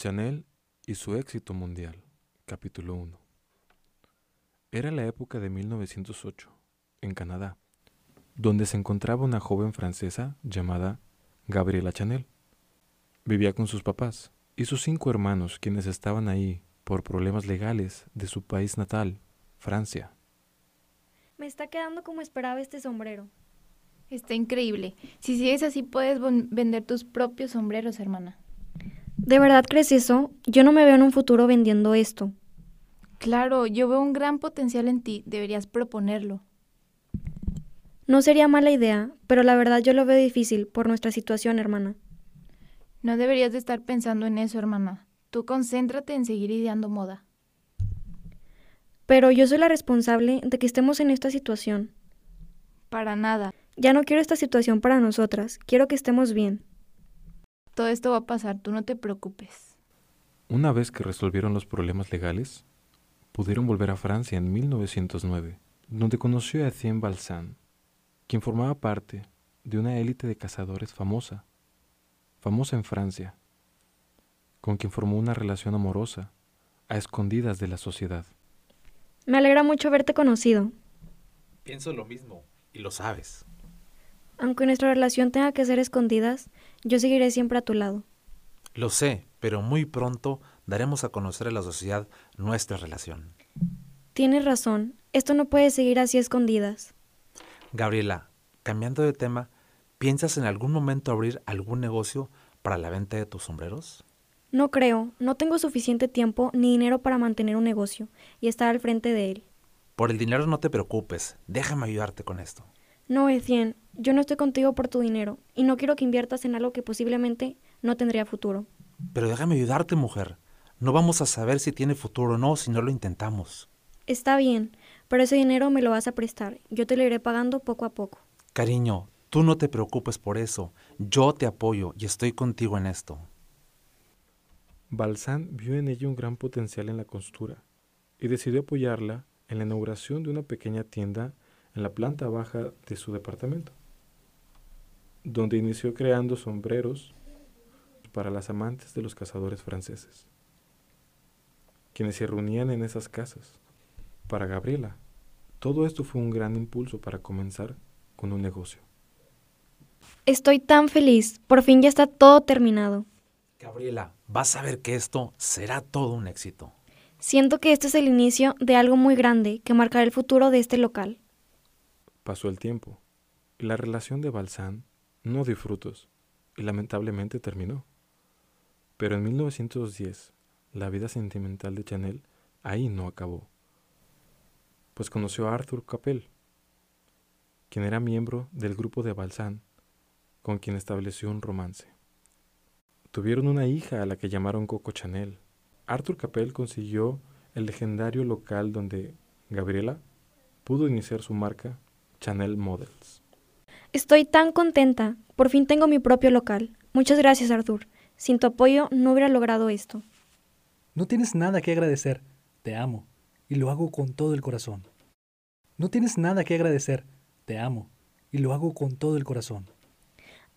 Chanel y su éxito mundial. Capítulo 1. Era la época de 1908, en Canadá, donde se encontraba una joven francesa llamada Gabriela Chanel. Vivía con sus papás y sus cinco hermanos, quienes estaban ahí por problemas legales de su país natal, Francia. Me está quedando como esperaba este sombrero. Está increíble. Si sigues así puedes vender tus propios sombreros, hermana. ¿De verdad crees eso? Yo no me veo en un futuro vendiendo esto. Claro, yo veo un gran potencial en ti. Deberías proponerlo. No sería mala idea, pero la verdad yo lo veo difícil por nuestra situación, hermana. No deberías de estar pensando en eso, hermana. Tú concéntrate en seguir ideando moda. Pero yo soy la responsable de que estemos en esta situación. Para nada. Ya no quiero esta situación para nosotras, quiero que estemos bien. Todo esto va a pasar, tú no te preocupes. Una vez que resolvieron los problemas legales, pudieron volver a Francia en 1909, donde conoció a Etienne Balsan, quien formaba parte de una élite de cazadores famosa, famosa en Francia, con quien formó una relación amorosa, a escondidas de la sociedad. Me alegra mucho haberte conocido. Pienso lo mismo, y lo sabes. Aunque nuestra relación tenga que ser escondidas, yo seguiré siempre a tu lado. Lo sé, pero muy pronto daremos a conocer a la sociedad nuestra relación. Tienes razón, esto no puede seguir así escondidas. Gabriela, cambiando de tema, ¿piensas en algún momento abrir algún negocio para la venta de tus sombreros? No creo, no tengo suficiente tiempo ni dinero para mantener un negocio y estar al frente de él. Por el dinero no te preocupes, déjame ayudarte con esto. No, Etienne, yo no estoy contigo por tu dinero y no quiero que inviertas en algo que posiblemente no tendría futuro. Pero déjame ayudarte, mujer. No vamos a saber si tiene futuro o no si no lo intentamos. Está bien, pero ese dinero me lo vas a prestar. Yo te lo iré pagando poco a poco. Cariño, tú no te preocupes por eso. Yo te apoyo y estoy contigo en esto. Balsan vio en ella un gran potencial en la costura y decidió apoyarla en la inauguración de una pequeña tienda en la planta baja de su departamento, donde inició creando sombreros para las amantes de los cazadores franceses, quienes se reunían en esas casas. Para Gabriela, todo esto fue un gran impulso para comenzar con un negocio. Estoy tan feliz, por fin ya está todo terminado. Gabriela, vas a ver que esto será todo un éxito. Siento que este es el inicio de algo muy grande que marcará el futuro de este local. Pasó el tiempo y la relación de Balsan no dio frutos y lamentablemente terminó. Pero en 1910 la vida sentimental de Chanel ahí no acabó, pues conoció a Arthur Capel, quien era miembro del grupo de Balsan, con quien estableció un romance. Tuvieron una hija a la que llamaron Coco Chanel. Arthur Capel consiguió el legendario local donde Gabriela pudo iniciar su marca Chanel Models. Estoy tan contenta, por fin tengo mi propio local. Muchas gracias, Arthur. Sin tu apoyo no hubiera logrado esto. No tienes nada que agradecer. Te amo. Y lo hago con todo el corazón. No tienes nada que agradecer. Te amo. Y lo hago con todo el corazón.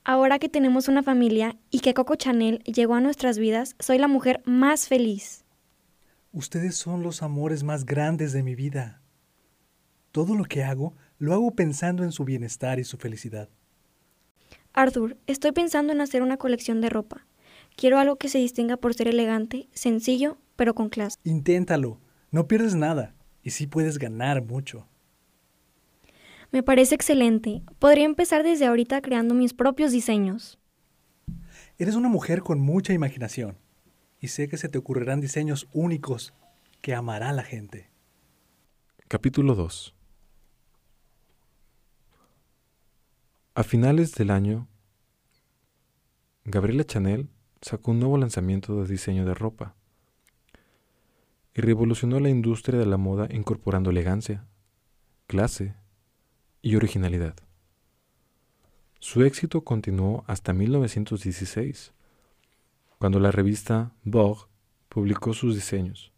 Ahora que tenemos una familia y que Coco Chanel llegó a nuestras vidas, soy la mujer más feliz. Ustedes son los amores más grandes de mi vida. Todo lo que hago, lo hago pensando en su bienestar y su felicidad. Arthur, estoy pensando en hacer una colección de ropa. Quiero algo que se distinga por ser elegante, sencillo, pero con clase. Inténtalo. No pierdes nada. Y sí puedes ganar mucho. Me parece excelente. Podría empezar desde ahorita creando mis propios diseños. Eres una mujer con mucha imaginación. Y sé que se te ocurrirán diseños únicos que amará la gente. Capítulo 2 A finales del año, Gabriela Chanel sacó un nuevo lanzamiento de diseño de ropa y revolucionó la industria de la moda incorporando elegancia, clase y originalidad. Su éxito continuó hasta 1916, cuando la revista Vogue publicó sus diseños,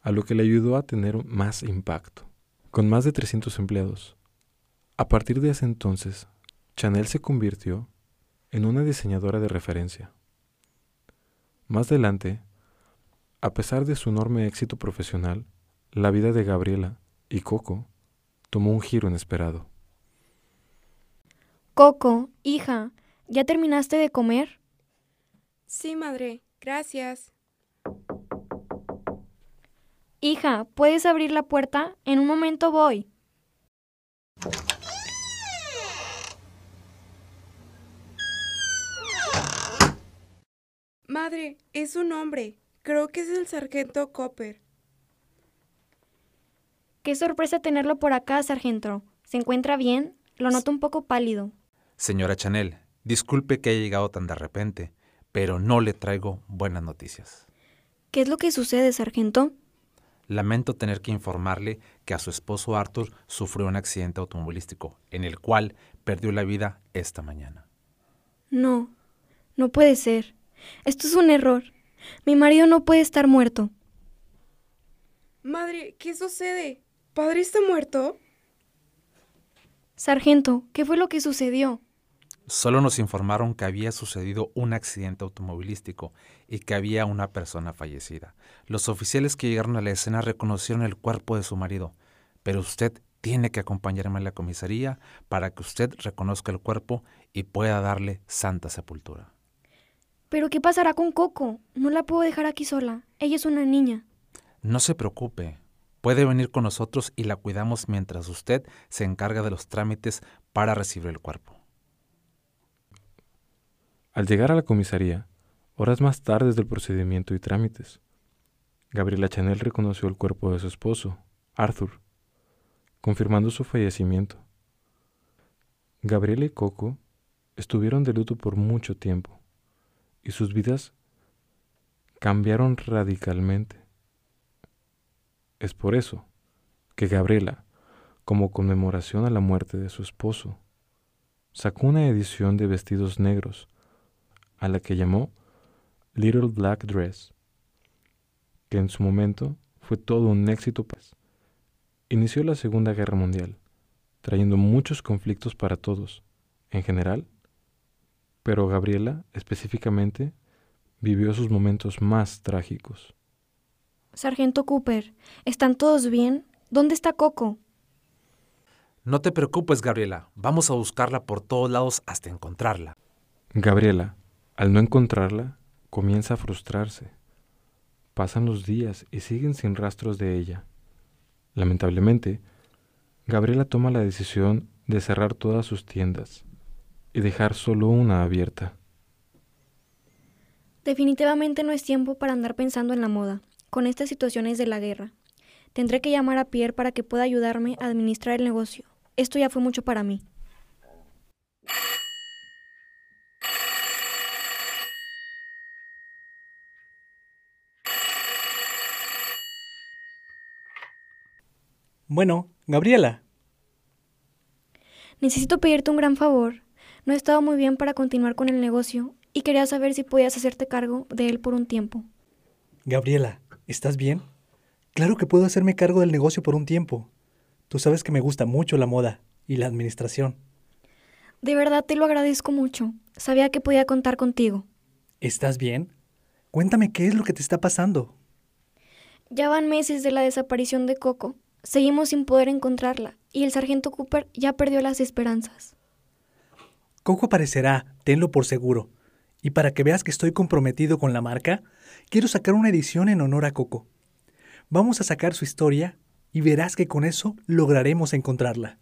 a lo que le ayudó a tener más impacto. Con más de 300 empleados, a partir de ese entonces, Chanel se convirtió en una diseñadora de referencia. Más adelante, a pesar de su enorme éxito profesional, la vida de Gabriela y Coco tomó un giro inesperado. Coco, hija, ¿ya terminaste de comer? Sí, madre, gracias. Hija, ¿puedes abrir la puerta? En un momento voy. Es un hombre. Creo que es el sargento Copper. Qué sorpresa tenerlo por acá, sargento. ¿Se encuentra bien? Lo noto un poco pálido. Señora Chanel, disculpe que haya llegado tan de repente, pero no le traigo buenas noticias. ¿Qué es lo que sucede, sargento? Lamento tener que informarle que a su esposo Arthur sufrió un accidente automovilístico, en el cual perdió la vida esta mañana. No, no puede ser. Esto es un error. Mi marido no puede estar muerto. Madre, ¿qué sucede? ¿Padre está muerto? Sargento, ¿qué fue lo que sucedió? Solo nos informaron que había sucedido un accidente automovilístico y que había una persona fallecida. Los oficiales que llegaron a la escena reconocieron el cuerpo de su marido, pero usted tiene que acompañarme a la comisaría para que usted reconozca el cuerpo y pueda darle santa sepultura. ¿Pero qué pasará con Coco? No la puedo dejar aquí sola. Ella es una niña. No se preocupe. Puede venir con nosotros y la cuidamos mientras usted se encarga de los trámites para recibir el cuerpo. Al llegar a la comisaría, horas más tarde del procedimiento y trámites, Gabriela Chanel reconoció el cuerpo de su esposo, Arthur, confirmando su fallecimiento. Gabriela y Coco estuvieron de luto por mucho tiempo y sus vidas cambiaron radicalmente. Es por eso que Gabriela, como conmemoración a la muerte de su esposo, sacó una edición de vestidos negros a la que llamó Little Black Dress, que en su momento fue todo un éxito. Pues. Inició la Segunda Guerra Mundial, trayendo muchos conflictos para todos, en general pero Gabriela, específicamente, vivió sus momentos más trágicos. Sargento Cooper, ¿están todos bien? ¿Dónde está Coco? No te preocupes, Gabriela. Vamos a buscarla por todos lados hasta encontrarla. Gabriela, al no encontrarla, comienza a frustrarse. Pasan los días y siguen sin rastros de ella. Lamentablemente, Gabriela toma la decisión de cerrar todas sus tiendas y dejar solo una abierta. Definitivamente no es tiempo para andar pensando en la moda, con estas situaciones de la guerra. Tendré que llamar a Pierre para que pueda ayudarme a administrar el negocio. Esto ya fue mucho para mí. Bueno, Gabriela. Necesito pedirte un gran favor. No he estado muy bien para continuar con el negocio y quería saber si podías hacerte cargo de él por un tiempo. Gabriela, ¿estás bien? Claro que puedo hacerme cargo del negocio por un tiempo. Tú sabes que me gusta mucho la moda y la administración. De verdad te lo agradezco mucho. Sabía que podía contar contigo. ¿Estás bien? Cuéntame qué es lo que te está pasando. Ya van meses de la desaparición de Coco. Seguimos sin poder encontrarla y el sargento Cooper ya perdió las esperanzas. Coco aparecerá, tenlo por seguro. Y para que veas que estoy comprometido con la marca, quiero sacar una edición en honor a Coco. Vamos a sacar su historia y verás que con eso lograremos encontrarla.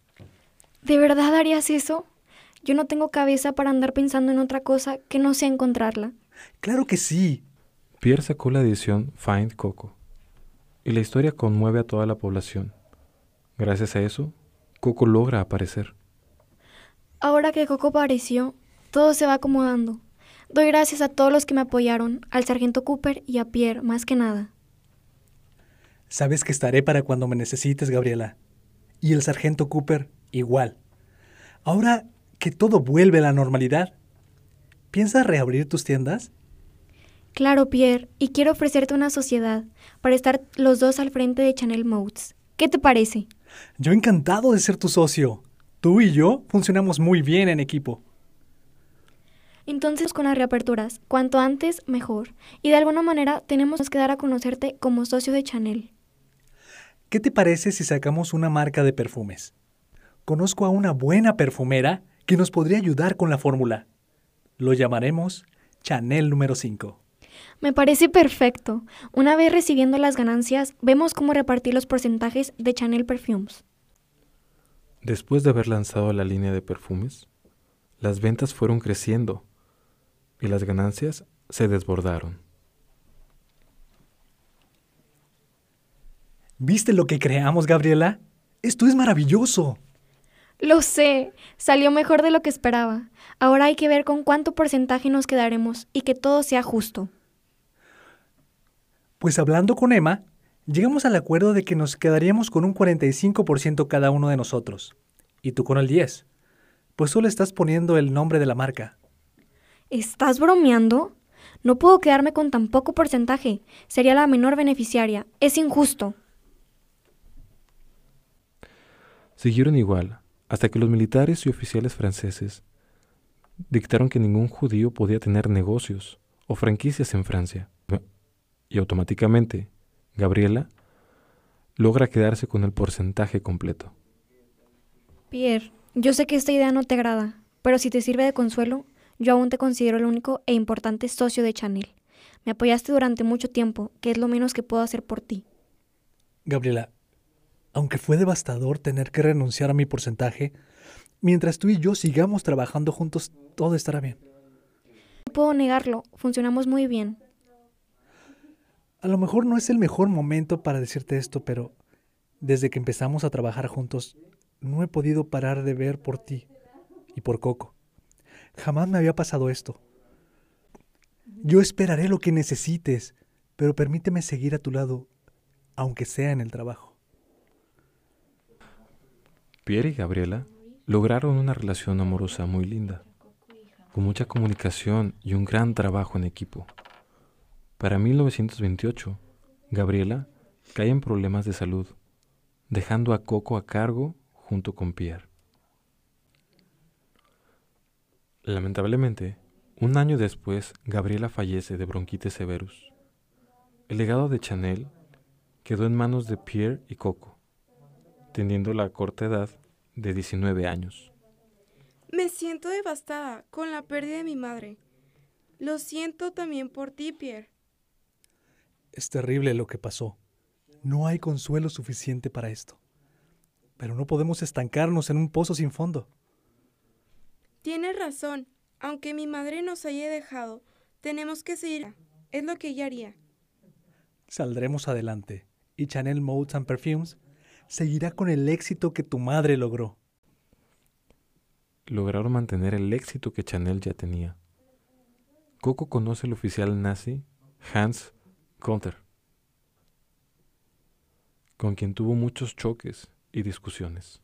¿De verdad harías eso? Yo no tengo cabeza para andar pensando en otra cosa que no sea encontrarla. Claro que sí. Pierre sacó la edición Find Coco y la historia conmueve a toda la población. Gracias a eso, Coco logra aparecer. Ahora que Coco apareció, todo se va acomodando. Doy gracias a todos los que me apoyaron, al sargento Cooper y a Pierre, más que nada. Sabes que estaré para cuando me necesites, Gabriela. Y el sargento Cooper, igual. Ahora que todo vuelve a la normalidad, ¿piensas reabrir tus tiendas? Claro, Pierre, y quiero ofrecerte una sociedad para estar los dos al frente de Chanel Modes. ¿Qué te parece? Yo encantado de ser tu socio. Tú y yo funcionamos muy bien en equipo. Entonces con las reaperturas, cuanto antes mejor. Y de alguna manera tenemos que dar a conocerte como socio de Chanel. ¿Qué te parece si sacamos una marca de perfumes? Conozco a una buena perfumera que nos podría ayudar con la fórmula. Lo llamaremos Chanel número 5. Me parece perfecto. Una vez recibiendo las ganancias, vemos cómo repartir los porcentajes de Chanel Perfumes. Después de haber lanzado la línea de perfumes, las ventas fueron creciendo y las ganancias se desbordaron. ¿Viste lo que creamos, Gabriela? Esto es maravilloso. Lo sé, salió mejor de lo que esperaba. Ahora hay que ver con cuánto porcentaje nos quedaremos y que todo sea justo. Pues hablando con Emma, llegamos al acuerdo de que nos quedaríamos con un 45% cada uno de nosotros. Y tú con el 10%. Pues solo estás poniendo el nombre de la marca. ¿Estás bromeando? No puedo quedarme con tan poco porcentaje. Sería la menor beneficiaria. Es injusto. Siguieron igual, hasta que los militares y oficiales franceses dictaron que ningún judío podía tener negocios o franquicias en Francia. Y automáticamente, Gabriela logra quedarse con el porcentaje completo. Pierre, yo sé que esta idea no te agrada, pero si te sirve de consuelo, yo aún te considero el único e importante socio de Chanel. Me apoyaste durante mucho tiempo, que es lo menos que puedo hacer por ti. Gabriela, aunque fue devastador tener que renunciar a mi porcentaje, mientras tú y yo sigamos trabajando juntos, todo estará bien. No puedo negarlo, funcionamos muy bien. A lo mejor no es el mejor momento para decirte esto, pero desde que empezamos a trabajar juntos, no he podido parar de ver por ti y por Coco. Jamás me había pasado esto. Yo esperaré lo que necesites, pero permíteme seguir a tu lado, aunque sea en el trabajo. Pierre y Gabriela lograron una relación amorosa muy linda, con mucha comunicación y un gran trabajo en equipo. Para 1928, Gabriela cae en problemas de salud, dejando a Coco a cargo junto con Pierre. Lamentablemente, un año después, Gabriela fallece de bronquitis severus. El legado de Chanel quedó en manos de Pierre y Coco, teniendo la corta edad de 19 años. Me siento devastada con la pérdida de mi madre. Lo siento también por ti, Pierre. Es terrible lo que pasó. No hay consuelo suficiente para esto. Pero no podemos estancarnos en un pozo sin fondo. Tienes razón. Aunque mi madre nos haya dejado, tenemos que seguir. Es lo que ella haría. Saldremos adelante y Chanel Modes and Perfumes seguirá con el éxito que tu madre logró. Lograron mantener el éxito que Chanel ya tenía. Coco conoce al oficial nazi Hans Gunther, con quien tuvo muchos choques y discusiones.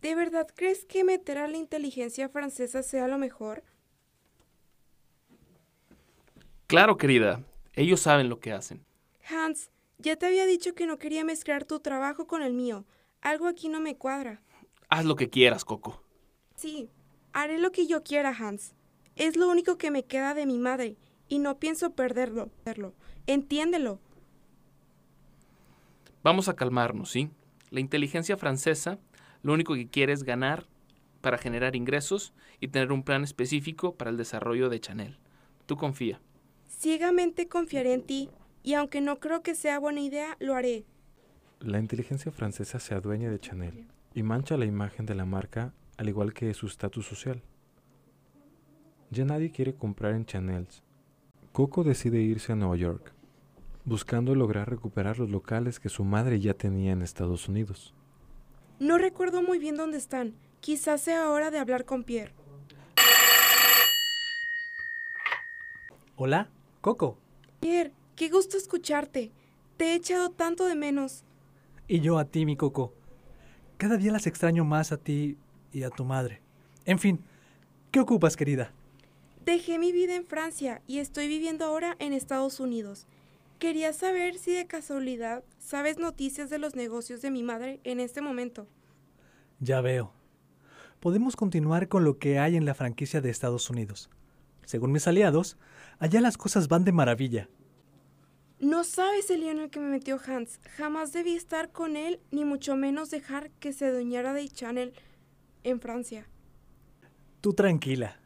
¿De verdad crees que meter a la inteligencia francesa sea lo mejor? Claro, querida. Ellos saben lo que hacen. Hans, ya te había dicho que no quería mezclar tu trabajo con el mío. Algo aquí no me cuadra. Haz lo que quieras, Coco. Sí, haré lo que yo quiera, Hans. Es lo único que me queda de mi madre y no pienso perderlo. Entiéndelo. Vamos a calmarnos, ¿sí? La inteligencia francesa lo único que quiere es ganar para generar ingresos y tener un plan específico para el desarrollo de Chanel. Tú confía. Ciegamente confiaré en ti y aunque no creo que sea buena idea, lo haré. La inteligencia francesa se adueña de Chanel y mancha la imagen de la marca al igual que su estatus social. Ya nadie quiere comprar en Chanel's. Coco decide irse a Nueva York, buscando lograr recuperar los locales que su madre ya tenía en Estados Unidos. No recuerdo muy bien dónde están. Quizás sea hora de hablar con Pierre. Hola, Coco. Pierre, qué gusto escucharte. Te he echado tanto de menos. Y yo a ti, mi Coco. Cada día las extraño más a ti y a tu madre. En fin, ¿qué ocupas, querida? Dejé mi vida en Francia y estoy viviendo ahora en Estados Unidos. Quería saber si de casualidad sabes noticias de los negocios de mi madre en este momento. Ya veo. Podemos continuar con lo que hay en la franquicia de Estados Unidos. Según mis aliados, allá las cosas van de maravilla. No sabes el lío en el que me metió Hans. Jamás debí estar con él, ni mucho menos dejar que se adueñara de Chanel en Francia. Tú tranquila.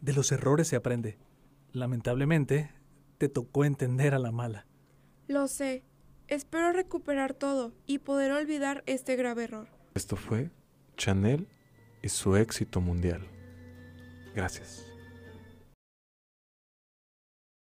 De los errores se aprende. Lamentablemente, te tocó entender a la mala. Lo sé. Espero recuperar todo y poder olvidar este grave error. Esto fue Chanel y su éxito mundial. Gracias.